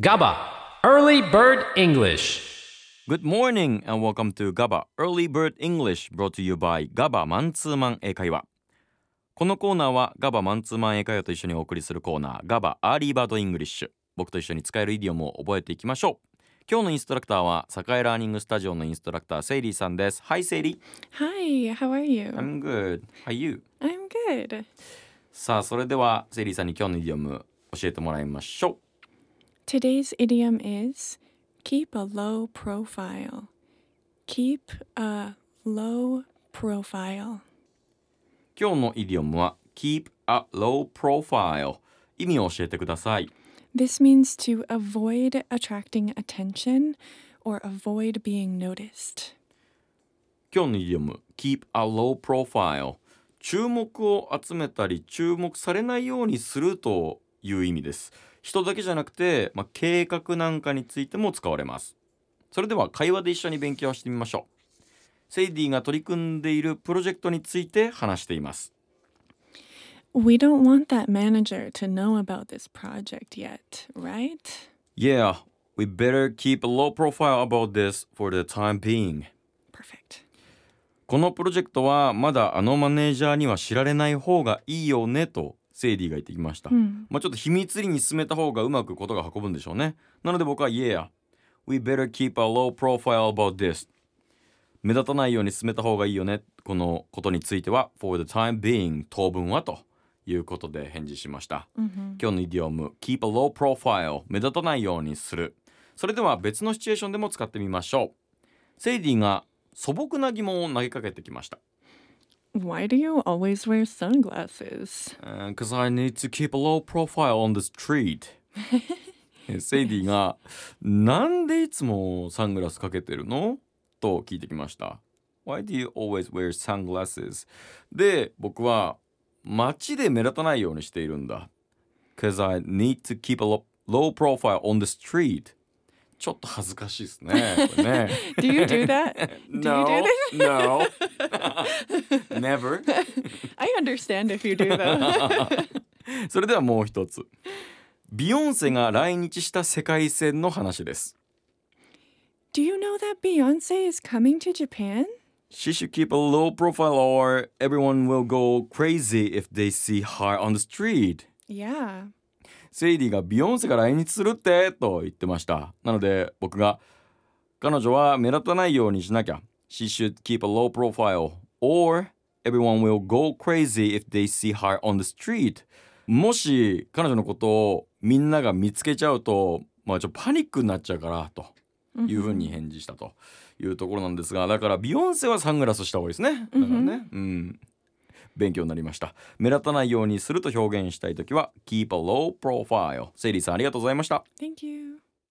GABA Early Bird English. Good morning and welcome to GABA Early Bird English brought to you by GABA マンツーマン英会話このコーナーは GABA マンツーマン英会話と一緒にお送りするコーナー GABA Early Bird English 僕と一緒に使えるイディオムを覚えていきましょう。今日のインストラクターは栄ラーニングスタジオのインストラクターセイリーさんです。Hi セイリー Hi, how are you? I'm good. How are you? I'm good. さあそれではセイリーさんに今日のイディオム教えてもらいましょう Today's idiom is keep a low profile. Keep a low profile. 今日のイディオムは Keep a low profile 意味を教えてください This means to avoid attracting attention or avoid being noticed. 今日のイディオム Keep a low profile 注目を集めたり注目されないようにするという意味です。人だけじゃなくて、まあ、計画なんかについても使われます。それでは会話で一緒に勉強してみましょう。セイディが取り組んでいるプロジェクトについて話しています。We don't want that manager to know about this project yet, right? Yeah, we better keep a low profile about this for the time being. Perfect. このプロジェクトはまだあのマネージャーには知られない方がいいよねとセイディが言ってきました、まあちょっと秘密裏に進めた方がうまくことが運ぶんでしょうね。なので僕は Yeah we better keep a low profile about this. 目立たないように進めた方がいいよね。このことについては for the time being 当分はということで返事しました、今日のイディオム keep a low profile 目立たないようにする。それでは別のシチュエーションでも使ってみましょう。セイディが素朴な疑問を投げかけてきました Why do you always wear sunglasses? Because I need to keep a low profile on the street えセイディが「なんでいつもサングラスかけてるの?」と聞いてきました Why do you always wear sunglasses? で僕は街で目立たないようにしているんだ Because I need to keep a low profile on the street ちょっと恥ずかしいですねね Do you do that? do No, you do no Never that? I understand if you do that. それではもう一つビヨンセが来日した世界線の話です do you know that Beyonce is coming to Japan? She should keep a low profile or everyone will go crazy if they see her on the street Yeah. セイリーがビヨンセが来日するってと言ってました。なので僕が彼女は目立たないようにしなきゃ。She should keep a low profile. Or everyone will go crazy if they see her on the street. もし彼女のことをみんなが見つけちゃうとまあちょっとパニックになっちゃうからと。いうふうに返事したというところなんですがだからビヨンセはサングラスした方がいいですね。だからね。うん勉強になりました。目立たないようにすると表現したいときは keep a low profile セイリーさんありがとうございました。Thank you.